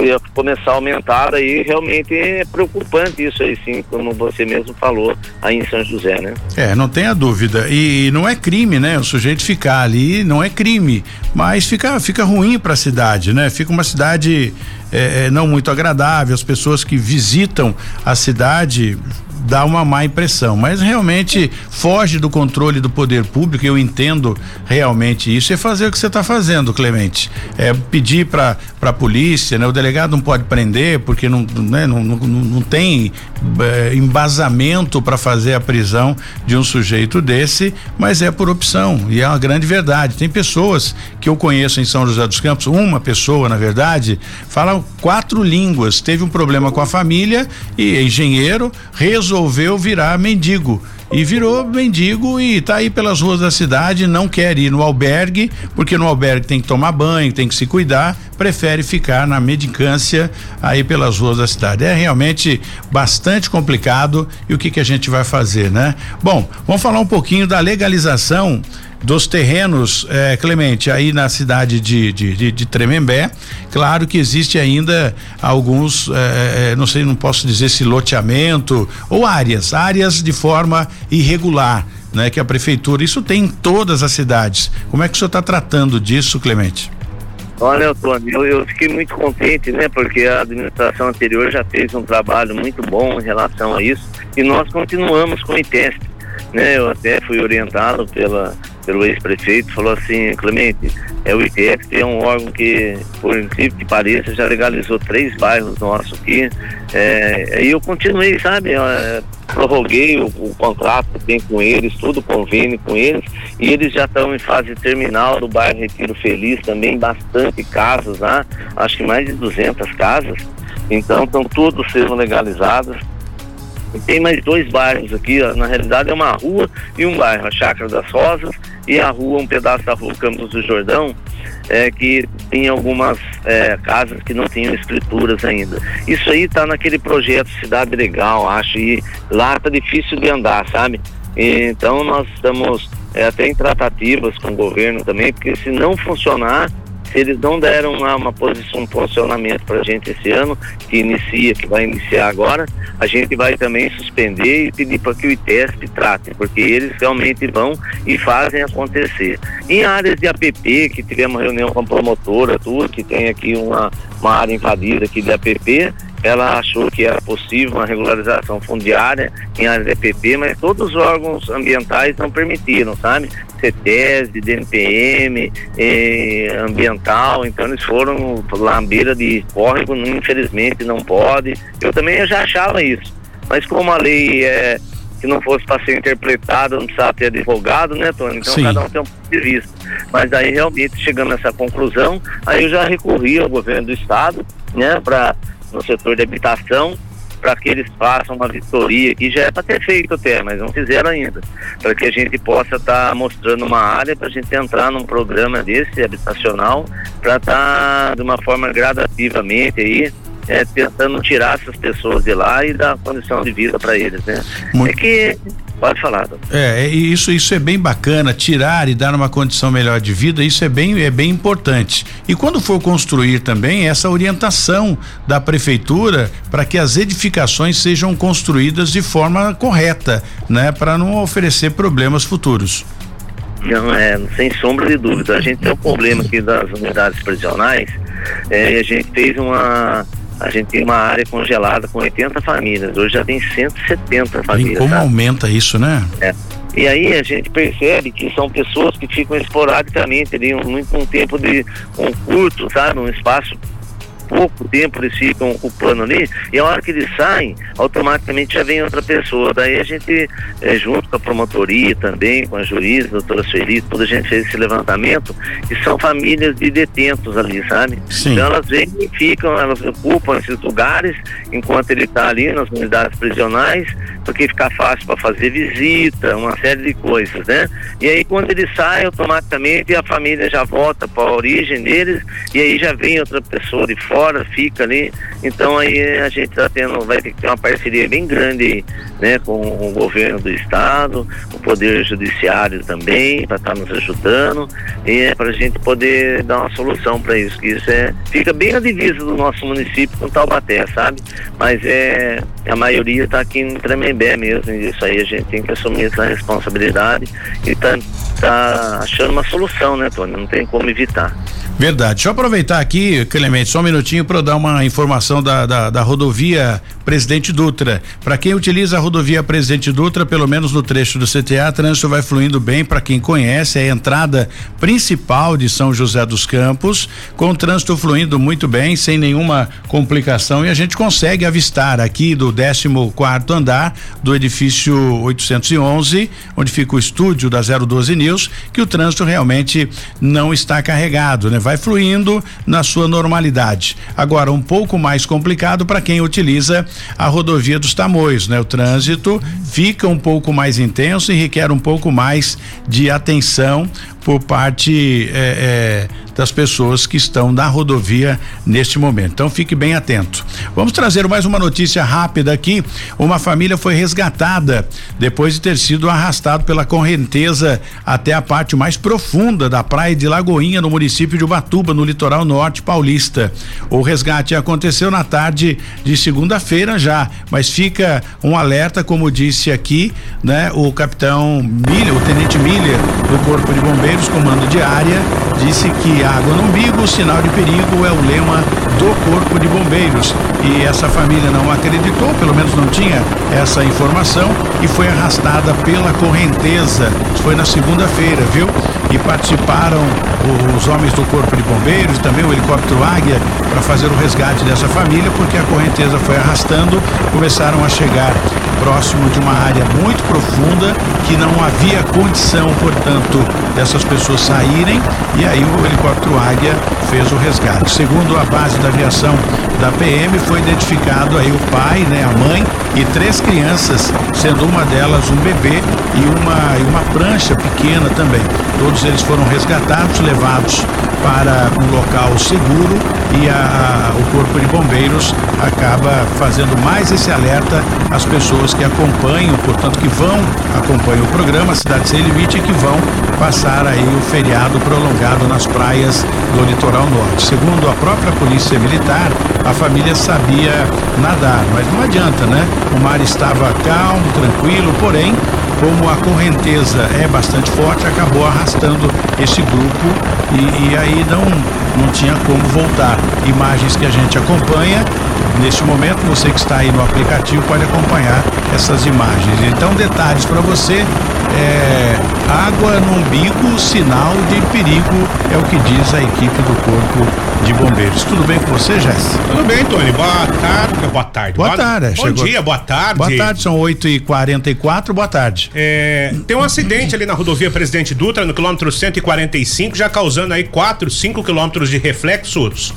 ia começar a aumentar aí realmente é preocupante isso aí sim, como você mesmo falou aí em São José, né? É, não tenha dúvida. E, e não é crime, né? O sujeito ficar ali não é crime, mas fica fica ruim para a cidade, né? Fica uma cidade é, é, não muito agradável, as pessoas que visitam a cidade dá uma má impressão, mas realmente foge do controle do poder público. Eu entendo realmente isso. É fazer o que você está fazendo, Clemente. É pedir para para a polícia, né? O delegado não pode prender porque não, né? não, não, não tem é, embasamento para fazer a prisão de um sujeito desse, mas é por opção e é uma grande verdade. Tem pessoas que eu conheço em São José dos Campos, uma pessoa, na verdade, fala quatro línguas, teve um problema com a família e engenheiro resolveu virar mendigo e virou mendigo e está aí pelas ruas da cidade, não quer ir no albergue, porque no albergue tem que tomar banho, tem que se cuidar, prefere ficar na medicância aí pelas ruas da cidade. É realmente bastante complicado e o que que a gente vai fazer, né? Bom, vamos falar um pouquinho da legalização dos terrenos, eh, Clemente, aí na cidade de, de, de, de, Tremembé. Claro que existe ainda alguns, eh, não sei, não posso dizer se loteamento ou áreas, áreas de forma irregular, né? Que a prefeitura, isso tem em todas as cidades. Como é que o senhor está tratando disso, Clemente? Olha, Antônio, eu, eu, fiquei muito contente, né? Porque a administração anterior já fez um trabalho muito bom em relação a isso e nós continuamos com o ITESP, né? Eu até fui orientado pela pelo ex-prefeito, falou assim, Clemente, é o ITF é um órgão que, por incrível que pareça, já legalizou três bairros nossos aqui. É, e eu continuei, sabe? É, prorroguei o, o, contrato que tem com eles, tudo convênio com eles, e eles já estão em fase terminal do bairro Retiro Feliz, também bastante casas lá, acho que mais de 200 casas. Então estão todos sendo legalizados tem mais dois bairros aqui, ó. na realidade é uma rua e um bairro, a Chácara das Rosas e a rua, um pedaço da rua Campos do Jordão, é, que tem algumas é, casas que não tinham escrituras ainda. Isso aí está naquele projeto Cidade Legal, acho, e lá tá difícil de andar, sabe? então nós estamos é, até em tratativas com o governo também, porque se não funcionar, eles não deram uma, uma posição, um posicionamento para a gente esse ano, que inicia, que vai iniciar agora, a gente vai também suspender e pedir para que o ITESP trate, porque eles realmente vão e fazem acontecer. Em áreas de APP, que tivemos reunião com a promotora, tudo, que tem aqui uma, uma área invadida aqui de APP, ela achou que era possível uma regularização fundiária em área de EPP, mas todos os órgãos ambientais não permitiram, sabe? CETES, DNPM, eh, ambiental, então eles foram lá à beira de córrego, infelizmente não pode. Eu também já achava isso, mas como a lei é que não fosse para ser interpretada, não precisava ter advogado, né, Tony? Então Sim. cada um tem um ponto de vista. Mas aí realmente chegando a essa conclusão, aí eu já recorri ao governo do estado, né, para no setor de habitação para que eles façam uma vistoria que já é para ter feito até, mas não fizeram ainda, para que a gente possa estar tá mostrando uma área para a gente entrar num programa desse habitacional para estar tá, de uma forma gradativamente aí é, tentando tirar essas pessoas de lá e dar condição de vida para eles, né? Muito... É que Pode falar. Doutor. É, isso, isso é bem bacana, tirar e dar uma condição melhor de vida, isso é bem, é bem importante. E quando for construir também essa orientação da prefeitura para que as edificações sejam construídas de forma correta, né, para não oferecer problemas futuros. Não, é, sem sombra de dúvida. A gente tem um problema aqui das unidades prisionais, é, a gente fez uma a gente tem uma área congelada com 80 famílias. Hoje já tem 170 famílias. E como sabe? aumenta isso, né? É. E aí a gente percebe que são pessoas que ficam esporadicamente ali um, um tempo de um curto, sabe? Um espaço pouco tempo eles ficam ocupando ali, e a hora que eles saem, automaticamente já vem outra pessoa. Daí a gente, é, junto com a promotoria também, com a juíza, a doutora Sueli, toda a gente fez esse levantamento, e são famílias de detentos ali, sabe? Sim. Então elas vêm e ficam, elas ocupam esses lugares enquanto ele está ali nas unidades prisionais, porque fica fácil para fazer visita, uma série de coisas, né? E aí quando ele sai, automaticamente a família já volta para a origem deles, e aí já vem outra pessoa de fora fora, fica ali. Então aí a gente está tendo, vai ter que ter uma parceria bem grande né, com o governo do estado, o poder judiciário também, para estar tá nos ajudando, e é para a gente poder dar uma solução para isso, que isso é, fica bem a divisa do nosso município com Taubaté, sabe? Mas é a maioria está aqui em Tremembé mesmo, e isso aí a gente tem que assumir essa responsabilidade e tá, tá achando uma solução, né, Tony? Não tem como evitar. Verdade. Deixa eu aproveitar aqui, Clemente, só um minutinho para dar uma informação da, da, da rodovia Presidente Dutra. Para quem utiliza a rodovia Presidente Dutra, pelo menos no trecho do CTA, trânsito vai fluindo bem. Para quem conhece, é a entrada principal de São José dos Campos, com o trânsito fluindo muito bem, sem nenhuma complicação. E a gente consegue avistar aqui do 14 quarto andar do edifício 811, onde fica o estúdio da 012 News, que o trânsito realmente não está carregado, né? Vai fluindo na sua normalidade. Agora, um pouco mais complicado para quem utiliza a rodovia dos Tamoios, né? O trânsito fica um pouco mais intenso e requer um pouco mais de atenção por parte é, é, das pessoas que estão na rodovia neste momento. Então fique bem atento. Vamos trazer mais uma notícia rápida aqui. Uma família foi resgatada depois de ter sido arrastado pela correnteza até a parte mais profunda da praia de Lagoinha, no município de Ubatuba, no litoral norte paulista. O resgate aconteceu na tarde de segunda-feira já, mas fica um alerta, como disse aqui, né? O capitão Miller, o tenente Miller do Corpo de Bombeiros Bombeiros, comando de área, disse que água no umbigo, sinal de perigo, é o lema do Corpo de Bombeiros. E essa família não acreditou, pelo menos não tinha essa informação, e foi arrastada pela correnteza. Foi na segunda-feira, viu? E participaram os homens do Corpo de Bombeiros, também o helicóptero Águia, para fazer o resgate dessa família, porque a correnteza foi arrastando, começaram a chegar próximo de uma área muito profunda que não havia condição, portanto, dessas pessoas saírem e aí o helicóptero Águia fez o resgate. Segundo a base da aviação da PM, foi identificado aí o pai, né, a mãe e três crianças, sendo uma delas um bebê e uma, e uma prancha pequena também. Todos eles foram resgatados, levados para um local seguro e a, o Corpo de Bombeiros acaba fazendo mais esse alerta às pessoas que acompanham, portanto, que vão, acompanham o programa Cidade Sem Limite e que vão passar aí o feriado prolongado nas praias do litoral norte. Segundo a própria Polícia Militar, a família sabia nadar, mas não adianta, né? O mar estava calmo, tranquilo, porém como a correnteza é bastante forte, acabou arrastando esse grupo e, e, aí não, não tinha como voltar. Imagens que a gente acompanha. Neste momento, você que está aí no aplicativo pode acompanhar essas imagens. Então, detalhes para você: é, água no umbigo, sinal de perigo, é o que diz a equipe do Corpo de Bombeiros. Tudo bem com você, Jéssica? Tudo bem, Tony. Boa tarde. Boa tarde. Boa, boa tarde. Bom chegou. dia, boa tarde. Boa tarde, são 8h44, boa tarde. É, tem um acidente ali na rodovia Presidente Dutra, no quilômetro 145, já causando aí 4, 5 quilômetros de reflexos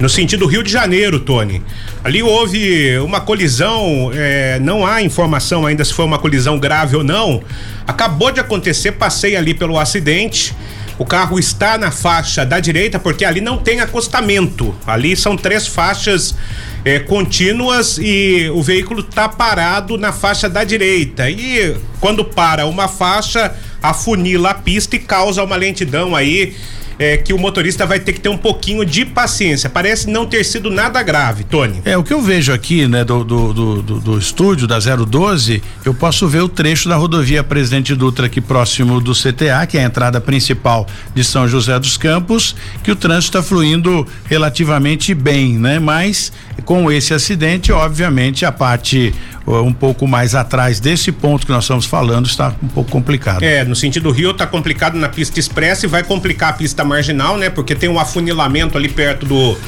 no sentido Rio de Janeiro, Tony. Ali houve uma colisão, é, não há informação ainda se foi uma colisão grave ou não. Acabou de acontecer, passei ali pelo acidente. O carro está na faixa da direita porque ali não tem acostamento. Ali são três faixas é, contínuas e o veículo está parado na faixa da direita. E quando para uma faixa, afunila a pista e causa uma lentidão aí é, que o motorista vai ter que ter um pouquinho de paciência. Parece não ter sido nada grave, Tony. É, o que eu vejo aqui, né, do, do, do, do, estúdio da 012, eu posso ver o trecho da rodovia Presidente Dutra aqui próximo do CTA, que é a entrada principal de São José dos Campos, que o trânsito está fluindo relativamente bem, né? Mas com esse acidente, obviamente, a parte um pouco mais atrás desse ponto que nós estamos falando está um pouco complicado. É, no sentido Rio está complicado na pista expressa e vai complicar a pista marginal, né? Porque tem um afunilamento ali perto do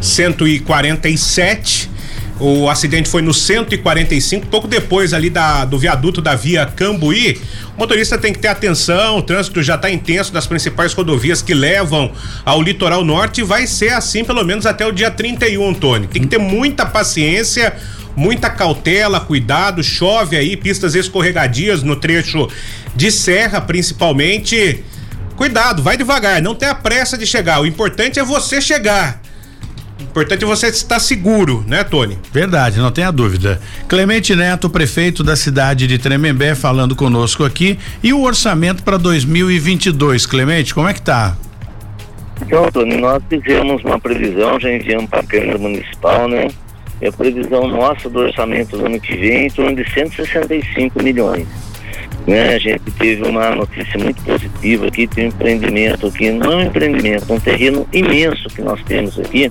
147 o acidente foi no 145, pouco depois ali da, do viaduto da via Cambuí. O motorista tem que ter atenção, o trânsito já está intenso das principais rodovias que levam ao litoral norte e vai ser assim pelo menos até o dia 31, Tony. Tem que ter muita paciência muita cautela, cuidado, chove aí, pistas escorregadias no trecho de serra, principalmente. Cuidado, vai devagar, não tenha pressa de chegar. O importante é você chegar. O importante é você estar seguro, né, Tony? Verdade, não tenha dúvida. Clemente Neto, prefeito da cidade de Tremembé, falando conosco aqui. E o orçamento para 2022, Clemente, como é que tá? Então, Tony, nós fizemos uma previsão, já enviamos para a Câmara Municipal, né? E a previsão nossa do orçamento do ano que vem é em torno de 165 milhões. Né? A gente teve uma notícia muito positiva aqui, tem um empreendimento aqui, não é um empreendimento, um terreno imenso que nós temos aqui,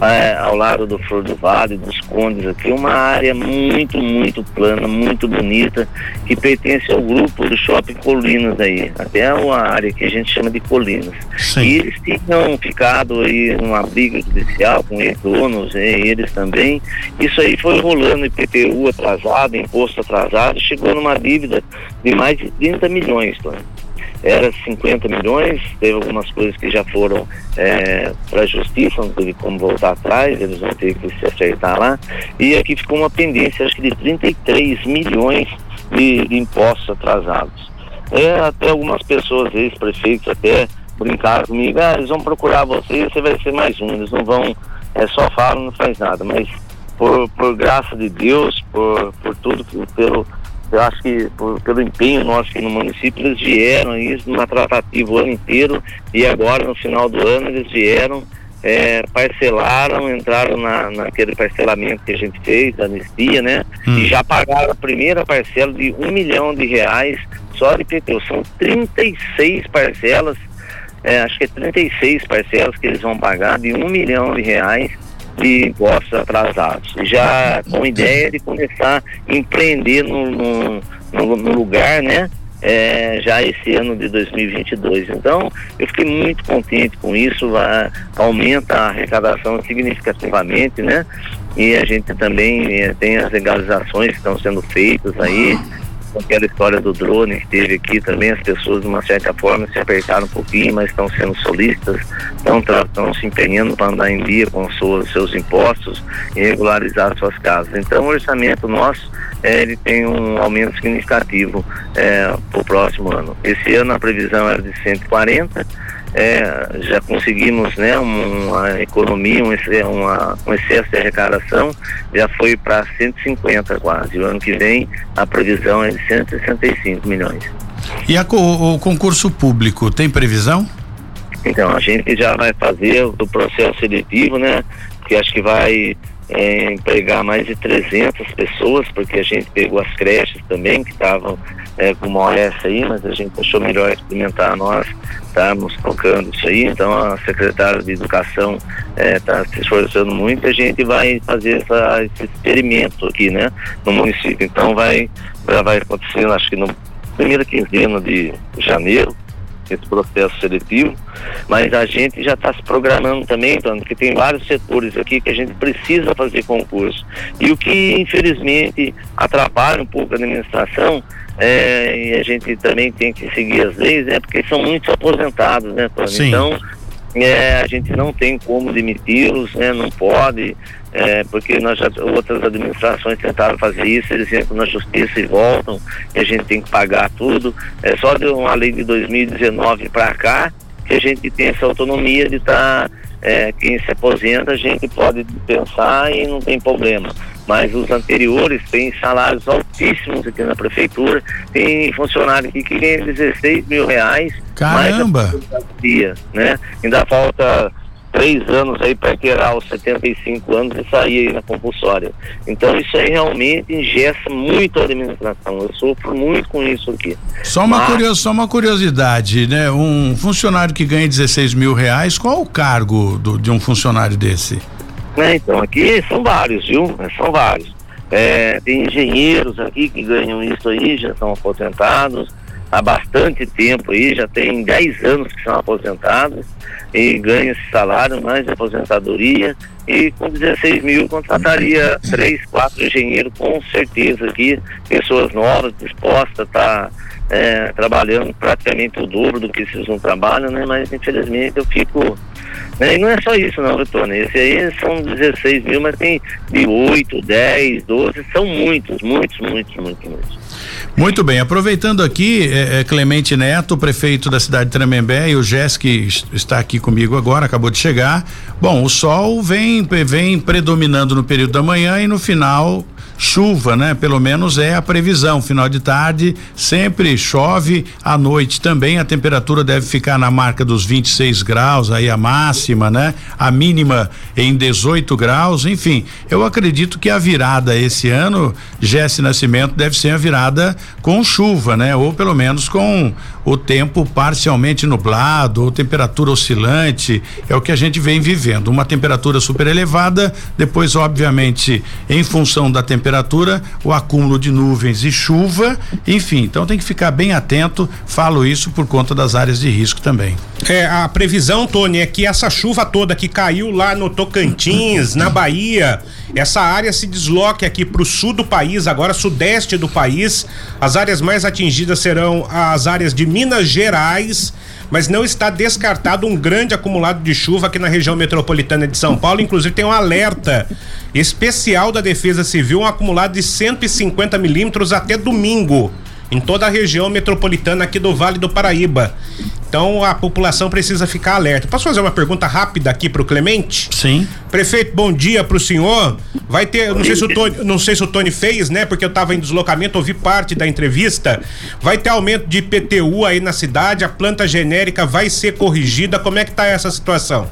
é, ao lado do Flor do Vale, dos Condes aqui, uma área muito, muito plana, muito bonita, que pertence ao grupo do Shopping Colinas aí, até uma área que a gente chama de Colinas. Sim. E eles tinham ficado aí numa briga judicial com os donos, eles também. Isso aí foi rolando IPTU atrasado, imposto atrasado, chegou numa dívida de mais de 30 milhões, era 50 milhões, teve algumas coisas que já foram é, para a justiça, não teve como voltar atrás, eles vão ter que se acertar lá. E aqui ficou uma pendência, acho que de 33 milhões de, de impostos atrasados. É, até algumas pessoas, ex-prefeitos, até brincaram comigo, ah, eles vão procurar você, você vai ser mais um, eles não vão, é só falam, não faz nada, mas por, por graça de Deus, por, por tudo, pelo eu acho que por, pelo empenho nosso aqui no município, eles vieram isso numa tratativa o ano inteiro e agora no final do ano eles vieram, é, parcelaram, entraram na, naquele parcelamento que a gente fez, da anistia, né? Hum. E já pagaram a primeira parcela de um milhão de reais só de PTU. São 36 parcelas, é, acho que é 36 parcelas que eles vão pagar de um milhão de reais de impostos atrasados. Já com ideia de começar a empreender no, no, no, lugar, né? É, já esse ano de 2022. Então, eu fiquei muito contente com isso, vai, aumenta a arrecadação significativamente, né? E a gente também é, tem as legalizações que estão sendo feitas aí, aquela história do drone que teve aqui também, as pessoas de uma certa forma se apertaram um pouquinho, mas estão sendo solistas, estão se empenhando para andar em dia com seus, seus impostos e regularizar suas casas. Então o orçamento nosso é, ele tem um aumento significativo é, para o próximo ano. Esse ano a previsão era de 140 é, já conseguimos né, uma economia, um, uma, um excesso de arrecadação, já foi para 150 quase. O ano que vem a previsão é de 165 milhões. E a, o, o concurso público tem previsão? Então, a gente já vai fazer o processo seletivo, né? Que acho que vai é, empregar mais de 300 pessoas, porque a gente pegou as creches também, que estavam é, com uma aí, mas a gente achou melhor experimentar nós estarmos tocando isso aí. Então a secretária de Educação está é, se esforçando muito a gente vai fazer essa, esse experimento aqui, né, no município. Então vai, vai acontecer, acho que no primeira quinzena de janeiro, esse processo seletivo, mas a gente já está se programando também, então, porque tem vários setores aqui que a gente precisa fazer concurso. E o que infelizmente atrapalha um pouco a administração é, e a gente também tem que seguir as leis, é porque são muitos aposentados, né, Tony? Então, é, a gente não tem como demiti-los, né, não pode, é, porque nós já, outras administrações tentaram fazer isso, eles entram na justiça e voltam, e a gente tem que pagar tudo. É só de uma lei de 2019 para cá que a gente tem essa autonomia de estar, tá, é, quem se aposenta, a gente pode pensar e não tem problema. Mas os anteriores têm salários altíssimos aqui na prefeitura, tem funcionário aqui que ganha 16 mil reais. Caramba! Dia, né? Ainda falta três anos aí para tirar os 75 anos e sair aí na compulsória. Então isso aí realmente ingessa muito a administração. Eu sofro muito com isso aqui. Só uma, Mas... curios, só uma curiosidade, né? Um funcionário que ganha 16 mil reais, qual o cargo do, de um funcionário desse? É, então, aqui são vários, viu? É, são vários. É, tem engenheiros aqui que ganham isso aí, já estão aposentados há bastante tempo aí, já tem 10 anos que são aposentados e ganham esse salário mais aposentadoria e com 16 mil contrataria três, quatro engenheiros com certeza aqui, pessoas novas, dispostas a estar tá, é, trabalhando praticamente o dobro do que esses não trabalham, né? Mas infelizmente eu fico. Né? E não é só isso não, Vitor. Esse aí são 16 mil, mas tem de 8, 10, 12, são muitos, muitos, muitos, muitos, muitos. Muito bem, aproveitando aqui, é, é, Clemente Neto, prefeito da cidade de Tremembé, e o Jéssica está aqui comigo agora, acabou de chegar. Bom, o sol vem, vem predominando no período da manhã e no final chuva, né? Pelo menos é a previsão. Final de tarde sempre chove, à noite também a temperatura deve ficar na marca dos 26 graus, aí a máxima, né? A mínima em 18 graus, enfim. Eu acredito que a virada esse ano, Jesse Nascimento, deve ser a virada com chuva, né? Ou pelo menos com o tempo parcialmente nublado, ou temperatura oscilante, é o que a gente vem vivendo. Uma temperatura super elevada, depois, obviamente, em função da temperatura, o acúmulo de nuvens e chuva, enfim, então tem que ficar bem atento. Falo isso por conta das áreas de risco também. É, a previsão, Tony, é que essa chuva toda que caiu lá no Tocantins, na Bahia, essa área se desloque aqui para o sul do país, agora sudeste do país. As áreas mais atingidas serão as áreas de Minas Gerais, mas não está descartado um grande acumulado de chuva aqui na região metropolitana de São Paulo. Inclusive tem um alerta especial da Defesa Civil, um acumulado de 150 milímetros até domingo em toda a região metropolitana aqui do Vale do Paraíba. Então a população precisa ficar alerta. Posso fazer uma pergunta rápida aqui para o Clemente? Sim. Prefeito, bom dia para o senhor. Vai ter, não sei se o Tony, não sei se o Tony fez, né? Porque eu estava em deslocamento, ouvi parte da entrevista. Vai ter aumento de IPTU aí na cidade, a planta genérica vai ser corrigida. Como é que tá essa situação?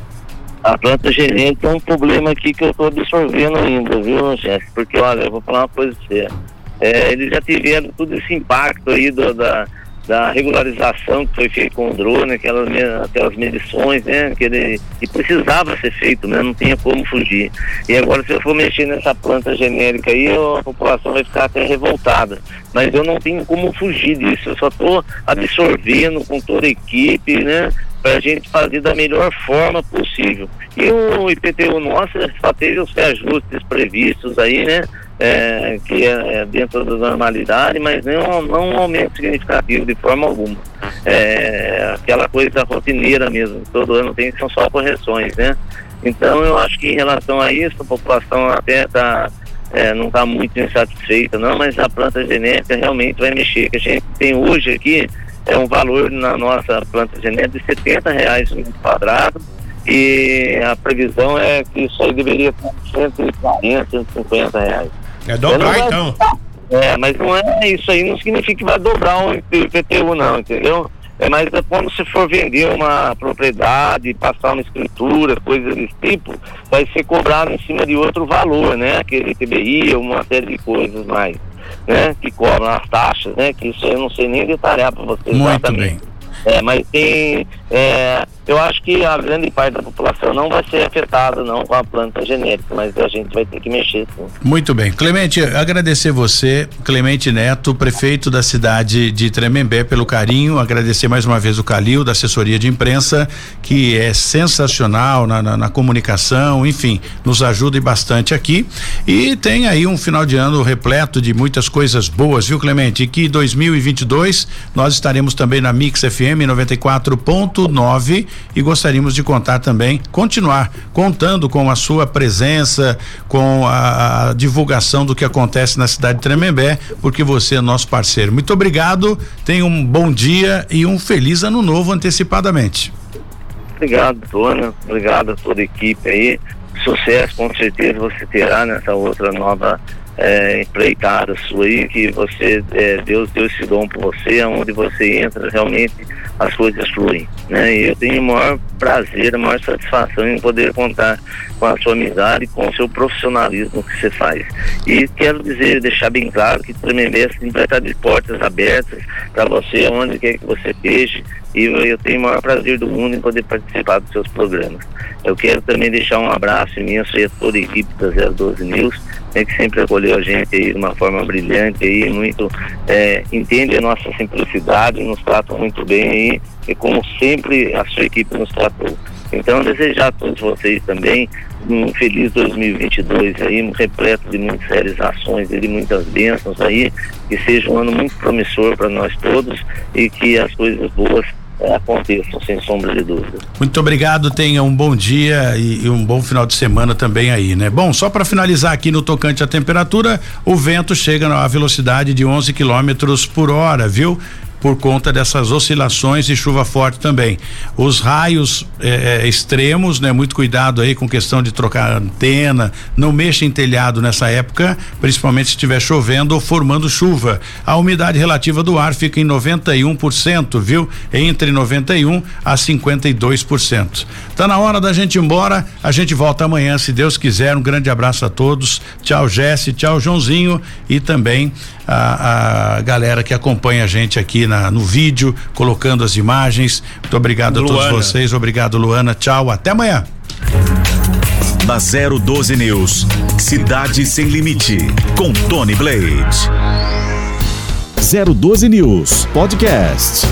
A planta genérica é um problema aqui que eu estou absorvendo ainda, viu, chefe? Porque olha, eu vou falar uma coisa séria. É, eles já tiveram todo esse impacto aí do, da da regularização que foi feita com o drone, aquelas, aquelas medições, né, que, ele, que precisava ser feito, né, não tinha como fugir. E agora se eu for mexer nessa planta genérica aí, a população vai ficar até revoltada. Mas eu não tenho como fugir disso, eu só estou absorvendo com toda a equipe, né, para a gente fazer da melhor forma possível. E o IPTU nosso teve os reajustes previstos aí, né? É, que é, é, dentro da normalidade, mas não, não um aumento significativo de forma alguma. É, aquela coisa rotineira mesmo, todo ano tem, são só correções, né? Então eu acho que em relação a isso, a população até está é, não está muito insatisfeita, não, mas a planta genética realmente vai mexer. Que a gente tem hoje aqui é um valor na nossa planta genética de 70 reais um quadrado e a previsão é que isso aí deveria estar 140, 150 reais. É dobrar então. É, mas não é isso aí, não significa que vai dobrar o IPTU não, entendeu? É mais é quando você for vender uma propriedade, passar uma escritura, coisas desse tipo, vai ser cobrado em cima de outro valor, né? Aquele TBI, uma série de coisas mais né, que cobram as taxas, né, que isso eu não sei nem detalhar para vocês Muito exatamente. Bem. É, mas tem é, eu acho que a grande parte da população não vai ser afetada não com a planta genérica, mas a gente vai ter que mexer sim. Muito bem. Clemente, agradecer você, Clemente Neto, prefeito da cidade de Tremembé, pelo carinho, agradecer mais uma vez o Calil, da assessoria de imprensa, que é sensacional na, na, na comunicação, enfim, nos ajuda bastante aqui. E tem aí um final de ano repleto de muitas coisas boas, viu, Clemente? E que 2022 nós estaremos também na Mix FM FM 94.9 e gostaríamos de contar também, continuar contando com a sua presença, com a, a divulgação do que acontece na cidade de Tremembé, porque você é nosso parceiro. Muito obrigado, tenha um bom dia e um feliz ano novo antecipadamente. Obrigado, Dona. Obrigado a toda a equipe aí. Sucesso, com certeza você terá nessa outra nova é, empreitada sua aí, que você, é, Deus deu esse dom para você, onde você entra, realmente as coisas fluem. Né? E eu tenho o maior prazer, a maior satisfação em poder contar com a sua amizade, com o seu profissionalismo que você faz. E quero dizer, deixar bem claro que Tremembé sempre vai estar de portas abertas para você, onde quer que você esteja, e eu tenho o maior prazer do mundo em poder participar dos seus programas. Eu quero também deixar um abraço imenso a toda a equipe da 012 News, né, que sempre acolheu a gente aí de uma forma brilhante aí, muito é, entende a nossa simplicidade, nos trata muito bem aí, e como sempre a sua equipe nos tratou. Então, desejar a todos vocês também um feliz 2022 aí, repleto de muitas realizações de muitas bênçãos aí, que seja um ano muito promissor para nós todos e que as coisas boas é, aconteçam, sem sombra de dúvida. Muito obrigado, tenha um bom dia e, e um bom final de semana também aí, né? Bom, só para finalizar aqui no tocante à temperatura, o vento chega a velocidade de 11 quilômetros por hora, viu? Por conta dessas oscilações e chuva forte também. Os raios é, extremos, né? Muito cuidado aí com questão de trocar antena, não mexa em telhado nessa época, principalmente se estiver chovendo ou formando chuva. A umidade relativa do ar fica em 91%, viu? Entre 91 a 52%. Tá na hora da gente ir embora, a gente volta amanhã, se Deus quiser. Um grande abraço a todos. Tchau, Jesse, tchau, Joãozinho e também a, a galera que acompanha a gente aqui na, no vídeo, colocando as imagens. Muito obrigado Luana. a todos vocês. Obrigado, Luana. Tchau, até amanhã. Na 012 News, Cidade Sem Limite, com Tony Blade. 012 News Podcast.